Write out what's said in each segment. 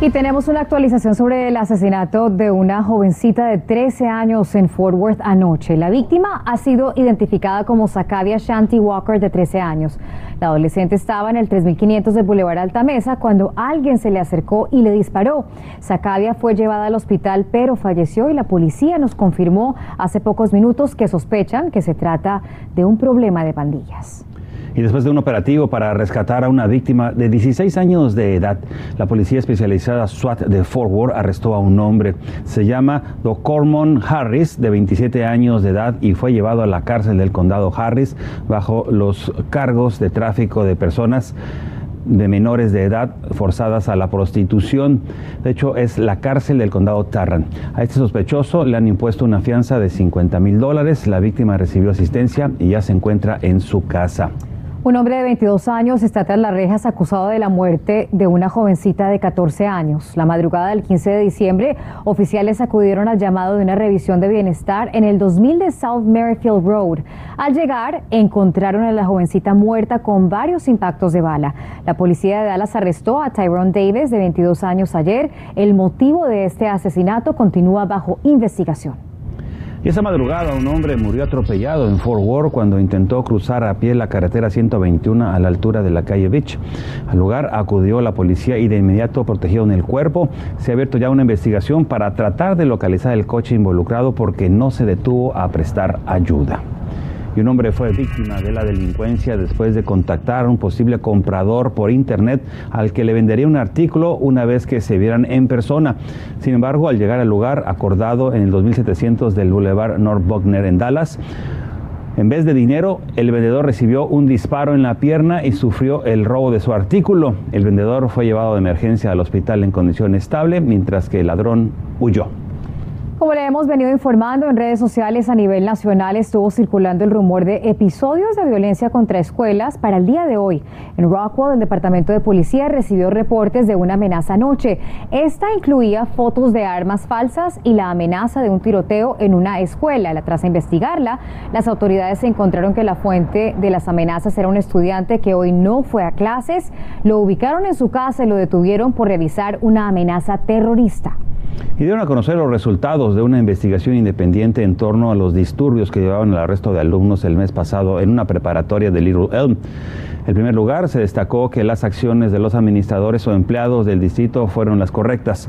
Y tenemos una actualización sobre el asesinato de una jovencita de 13 años en Fort Worth anoche. La víctima ha sido identificada como Sacavia Shanti Walker de 13 años. La adolescente estaba en el 3500 de Boulevard Altamesa cuando alguien se le acercó y le disparó. Sacavia fue llevada al hospital pero falleció y la policía nos confirmó hace pocos minutos que sospechan que se trata de un problema de pandillas. Y después de un operativo para rescatar a una víctima de 16 años de edad, la policía especializada SWAT de Fort Worth arrestó a un hombre. Se llama Cormon Harris, de 27 años de edad, y fue llevado a la cárcel del condado Harris bajo los cargos de tráfico de personas de menores de edad forzadas a la prostitución. De hecho, es la cárcel del condado Tarrant. A este sospechoso le han impuesto una fianza de 50 mil dólares. La víctima recibió asistencia y ya se encuentra en su casa. Un hombre de 22 años está tras las rejas acusado de la muerte de una jovencita de 14 años. La madrugada del 15 de diciembre, oficiales acudieron al llamado de una revisión de bienestar en el 2000 de South Merrifield Road. Al llegar, encontraron a la jovencita muerta con varios impactos de bala. La policía de Dallas arrestó a Tyrone Davis, de 22 años, ayer. El motivo de este asesinato continúa bajo investigación. Y esa madrugada un hombre murió atropellado en Fort Worth cuando intentó cruzar a pie la carretera 121 a la altura de la calle Beach. Al lugar acudió la policía y de inmediato protegieron el cuerpo. Se ha abierto ya una investigación para tratar de localizar el coche involucrado porque no se detuvo a prestar ayuda un hombre fue víctima de la delincuencia después de contactar a un posible comprador por internet al que le vendería un artículo una vez que se vieran en persona. Sin embargo, al llegar al lugar acordado en el 2700 del Boulevard North Buckner en Dallas, en vez de dinero, el vendedor recibió un disparo en la pierna y sufrió el robo de su artículo. El vendedor fue llevado de emergencia al hospital en condición estable, mientras que el ladrón huyó. Como le hemos venido informando en redes sociales a nivel nacional, estuvo circulando el rumor de episodios de violencia contra escuelas para el día de hoy. En Rockwell, el Departamento de Policía recibió reportes de una amenaza anoche. Esta incluía fotos de armas falsas y la amenaza de un tiroteo en una escuela. Tras investigarla, las autoridades encontraron que la fuente de las amenazas era un estudiante que hoy no fue a clases. Lo ubicaron en su casa y lo detuvieron por revisar una amenaza terrorista y dieron a conocer los resultados de una investigación independiente en torno a los disturbios que llevaban al arresto de alumnos el mes pasado en una preparatoria de Little Elm. En primer lugar, se destacó que las acciones de los administradores o empleados del distrito fueron las correctas.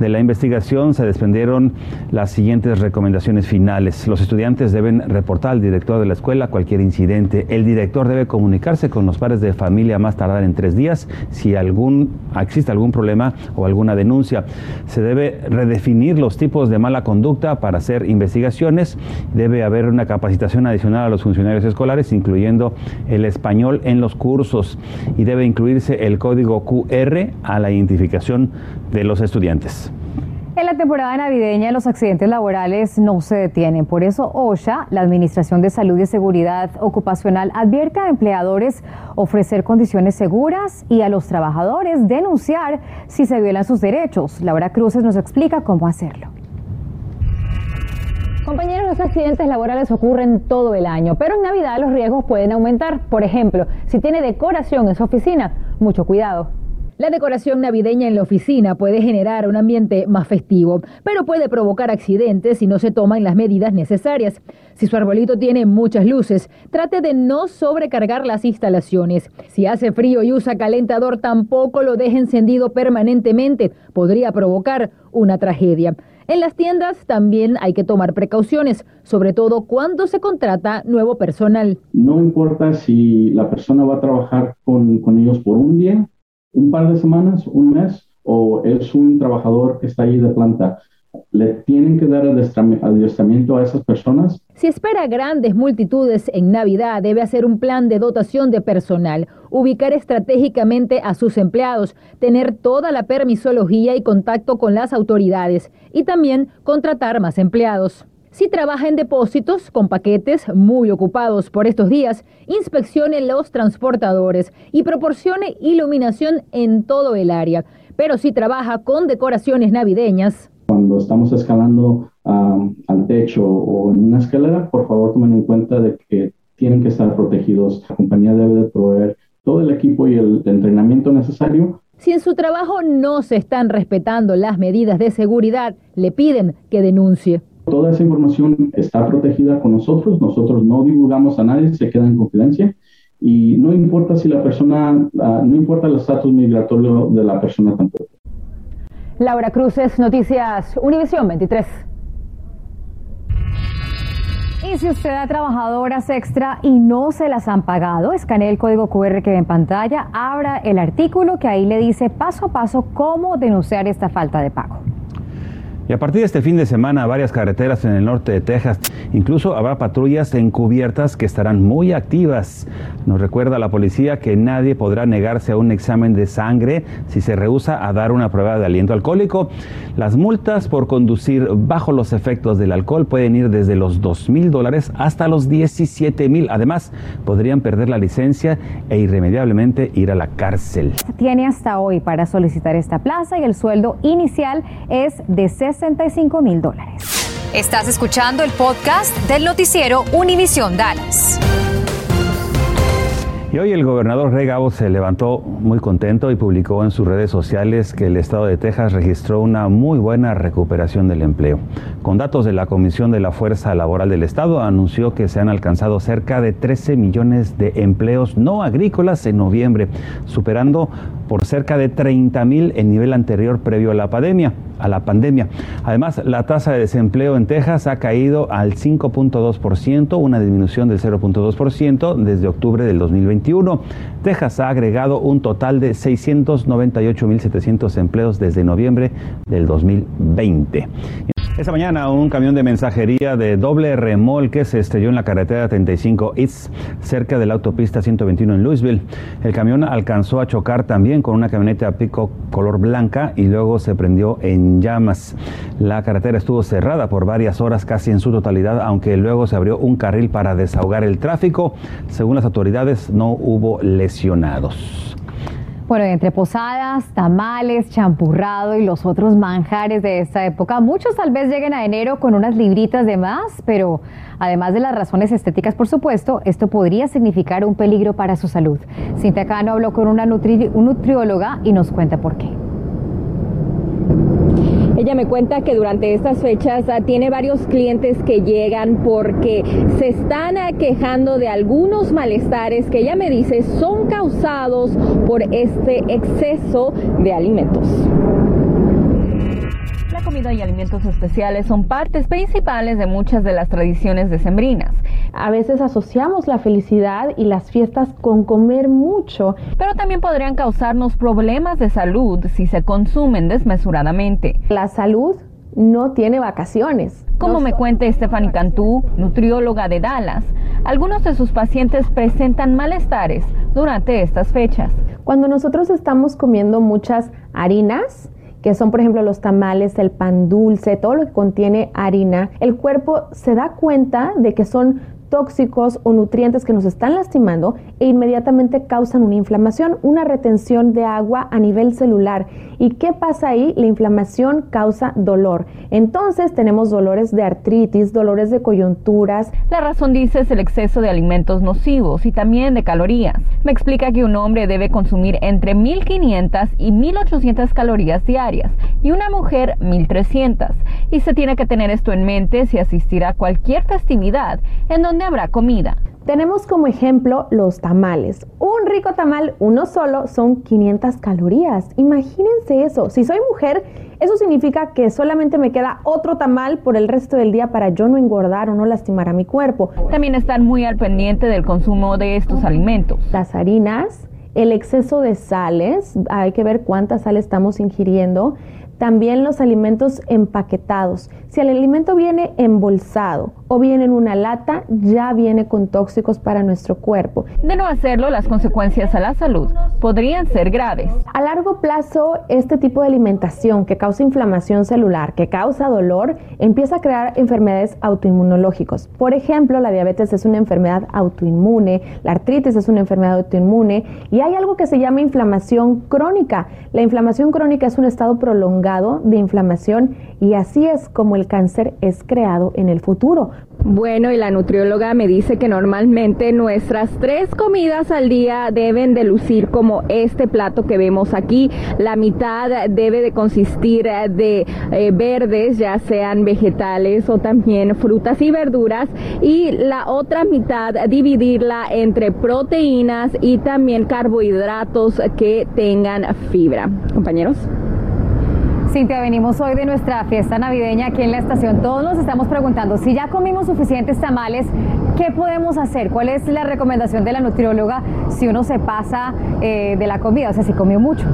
De la investigación se desprendieron las siguientes recomendaciones finales. Los estudiantes deben reportar al director de la escuela cualquier incidente. El director debe comunicarse con los padres de familia más tardar en tres días si algún, existe algún problema o alguna denuncia. Se debe redefinir los tipos de mala conducta para hacer investigaciones. Debe haber una capacitación adicional a los funcionarios escolares, incluyendo el español en los cursos y debe incluirse el código QR a la identificación de los estudiantes. En la temporada navideña los accidentes laborales no se detienen. Por eso OSHA, la Administración de Salud y Seguridad Ocupacional, advierte a empleadores ofrecer condiciones seguras y a los trabajadores denunciar si se violan sus derechos. Laura Cruces nos explica cómo hacerlo. Compañeros, los accidentes laborales ocurren todo el año, pero en Navidad los riesgos pueden aumentar. Por ejemplo, si tiene decoración en su oficina, mucho cuidado. La decoración navideña en la oficina puede generar un ambiente más festivo, pero puede provocar accidentes si no se toman las medidas necesarias. Si su arbolito tiene muchas luces, trate de no sobrecargar las instalaciones. Si hace frío y usa calentador, tampoco lo deje encendido permanentemente. Podría provocar una tragedia. En las tiendas también hay que tomar precauciones, sobre todo cuando se contrata nuevo personal. No importa si la persona va a trabajar con, con ellos por un día, un par de semanas, un mes, o es un trabajador que está ahí de planta le tienen que dar adiestramiento a esas personas. Si espera grandes multitudes en Navidad, debe hacer un plan de dotación de personal, ubicar estratégicamente a sus empleados, tener toda la permisología y contacto con las autoridades y también contratar más empleados. Si trabaja en depósitos con paquetes muy ocupados por estos días, inspeccione los transportadores y proporcione iluminación en todo el área. Pero si trabaja con decoraciones navideñas, cuando estamos escalando al techo o en una escalera, por favor tomen en cuenta de que tienen que estar protegidos. La compañía debe de proveer todo el equipo y el entrenamiento necesario. Si en su trabajo no se están respetando las medidas de seguridad, le piden que denuncie. Toda esa información está protegida con nosotros, nosotros no divulgamos a nadie, se queda en confidencia y no importa si la persona, ah, no importa el estatus migratorio de la persona tampoco. Laura Cruces, Noticias Univisión 23. Y si usted ha trabajado horas extra y no se las han pagado, escanee el código QR que ve en pantalla, abra el artículo que ahí le dice paso a paso cómo denunciar esta falta de pago. Y a partir de este fin de semana, varias carreteras en el norte de Texas, incluso habrá patrullas encubiertas que estarán muy activas. Nos recuerda la policía que nadie podrá negarse a un examen de sangre si se rehúsa a dar una prueba de aliento alcohólico. Las multas por conducir bajo los efectos del alcohol pueden ir desde los 2 mil dólares hasta los 17 mil. Además, podrían perder la licencia e irremediablemente ir a la cárcel. Tiene hasta hoy para solicitar esta plaza y el sueldo inicial es de 65 mil dólares. Estás escuchando el podcast del noticiero Univisión Dallas. Y hoy el gobernador Greg Abbott se levantó muy contento y publicó en sus redes sociales que el estado de Texas registró una muy buena recuperación del empleo. Con datos de la Comisión de la Fuerza Laboral del Estado, anunció que se han alcanzado cerca de 13 millones de empleos no agrícolas en noviembre, superando por cerca de 30 mil el nivel anterior previo a la pandemia a la pandemia. Además, la tasa de desempleo en Texas ha caído al 5.2%, una disminución del 0.2% desde octubre del 2021. Texas ha agregado un total de 698.700 empleos desde noviembre del 2020. Esta mañana un camión de mensajería de doble remolque se estrelló en la carretera 35 East, cerca de la autopista 121 en Louisville. El camión alcanzó a chocar también con una camioneta pico color blanca y luego se prendió en llamas. La carretera estuvo cerrada por varias horas casi en su totalidad, aunque luego se abrió un carril para desahogar el tráfico. Según las autoridades, no hubo lesionados. Bueno, entre posadas, tamales, champurrado y los otros manjares de esta época, muchos tal vez lleguen a enero con unas libritas de más, pero además de las razones estéticas, por supuesto, esto podría significar un peligro para su salud. Cintia Cano habló con una nutrióloga y nos cuenta por qué. Ella me cuenta que durante estas fechas ah, tiene varios clientes que llegan porque se están ah, quejando de algunos malestares que ella me dice son causados por este exceso de alimentos comida y alimentos especiales son partes principales de muchas de las tradiciones decembrinas. A veces asociamos la felicidad y las fiestas con comer mucho, pero también podrían causarnos problemas de salud si se consumen desmesuradamente. La salud no tiene vacaciones. Como me cuenta Stephanie Cantú, nutrióloga de Dallas, algunos de sus pacientes presentan malestares durante estas fechas. Cuando nosotros estamos comiendo muchas harinas, que son por ejemplo los tamales, el pan dulce, todo lo que contiene harina, el cuerpo se da cuenta de que son tóxicos o nutrientes que nos están lastimando e inmediatamente causan una inflamación, una retención de agua a nivel celular. ¿Y qué pasa ahí? La inflamación causa dolor. Entonces tenemos dolores de artritis, dolores de coyunturas. La razón dice es el exceso de alimentos nocivos y también de calorías. Me explica que un hombre debe consumir entre 1500 y 1800 calorías diarias y una mujer 1300. Y se tiene que tener esto en mente si asistirá a cualquier festividad en donde habrá comida. Tenemos como ejemplo los tamales. Un rico tamal, uno solo, son 500 calorías. Imagínense eso. Si soy mujer, eso significa que solamente me queda otro tamal por el resto del día para yo no engordar o no lastimar a mi cuerpo. También estar muy al pendiente del consumo de estos alimentos. Las harinas, el exceso de sales, hay que ver cuánta sal estamos ingiriendo También los alimentos empaquetados. Si el alimento viene embolsado o viene en una lata, ya viene con tóxicos para nuestro cuerpo. De no hacerlo, las consecuencias a la salud podrían ser graves. A largo plazo, este tipo de alimentación que causa inflamación celular, que causa dolor, empieza a crear enfermedades autoinmunológicas. Por ejemplo, la diabetes es una enfermedad autoinmune, la artritis es una enfermedad autoinmune y hay algo que se llama inflamación crónica. La inflamación crónica es un estado prolongado de inflamación y así es como el cáncer es creado en el futuro. Bueno, y la nutrióloga me dice que normalmente nuestras tres comidas al día deben de lucir como este plato que vemos aquí. La mitad debe de consistir de eh, verdes, ya sean vegetales o también frutas y verduras, y la otra mitad dividirla entre proteínas y también carbohidratos que tengan fibra. Compañeros. Cintia, venimos hoy de nuestra fiesta navideña aquí en la estación. Todos nos estamos preguntando si ya comimos suficientes tamales, ¿qué podemos hacer? ¿Cuál es la recomendación de la nutrióloga si uno se pasa eh, de la comida? O sea, si comió mucho.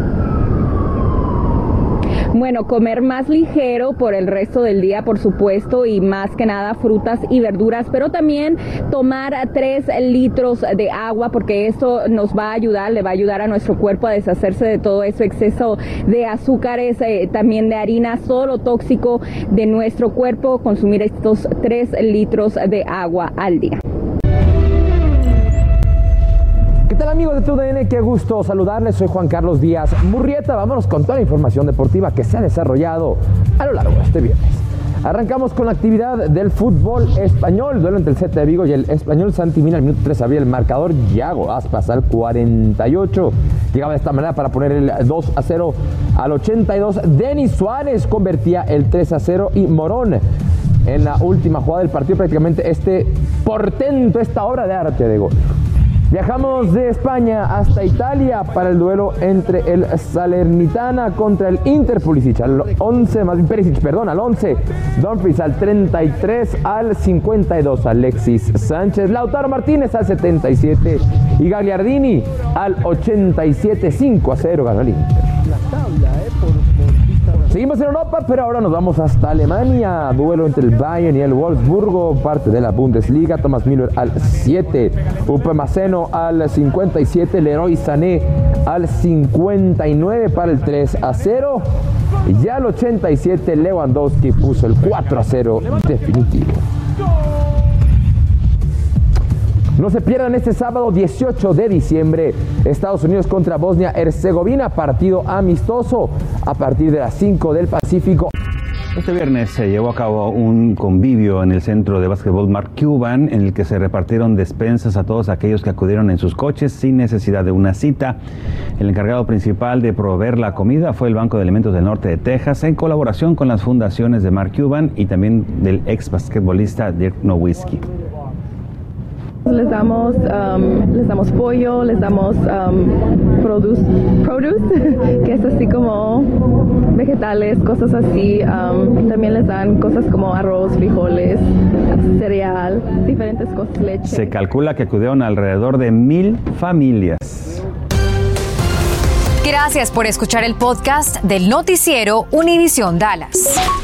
Bueno, comer más ligero por el resto del día, por supuesto, y más que nada frutas y verduras, pero también tomar 3 litros de agua porque eso nos va a ayudar, le va a ayudar a nuestro cuerpo a deshacerse de todo eso exceso de azúcares, eh, también de harina, solo tóxico de nuestro cuerpo, consumir estos 3 litros de agua al día. Amigos de TUDN? Qué gusto saludarles. Soy Juan Carlos Díaz Murrieta. Vámonos con toda la información deportiva que se ha desarrollado a lo largo de este viernes. Arrancamos con la actividad del fútbol español. Duelo entre el Celta de Vigo y el español Santimina. Al minuto 3 abría el marcador. Yago Aspas al 48. Llegaba de esta manera para poner el 2 a 0 al 82. Denis Suárez convertía el 3 a 0 y Morón en la última jugada del partido prácticamente este portento, esta obra de arte de gol. Viajamos de España hasta Italia para el duelo entre el Salernitana contra el Inter Pulisic al 11, más Perisic, perdón, al 11, Dumfries al 33, al 52, Alexis Sánchez, Lautaro Martínez al 77 y Gagliardini al 87, 5 a 0 ganó el Inter. Seguimos en Europa, pero ahora nos vamos hasta Alemania. Duelo entre el Bayern y el Wolfsburgo, parte de la Bundesliga. Thomas Müller al 7, Upamecano al 57, Leroy Sané al 59 para el 3 a 0. Y al 87 Lewandowski puso el 4 a 0 definitivo. No se pierdan este sábado 18 de diciembre Estados Unidos contra Bosnia-Herzegovina, partido amistoso a partir de las 5 del Pacífico. Este viernes se llevó a cabo un convivio en el centro de básquetbol Mark Cuban en el que se repartieron despensas a todos aquellos que acudieron en sus coches sin necesidad de una cita. El encargado principal de proveer la comida fue el Banco de Alimentos del Norte de Texas en colaboración con las fundaciones de Mark Cuban y también del ex basquetbolista Dirk Nowitzki. Les damos, um, les damos pollo, les damos um, produce, produce, que es así como vegetales, cosas así. Um, también les dan cosas como arroz, frijoles, cereal, diferentes cosas, leche. Se calcula que acudieron alrededor de mil familias. Gracias por escuchar el podcast del noticiero Univisión Dallas.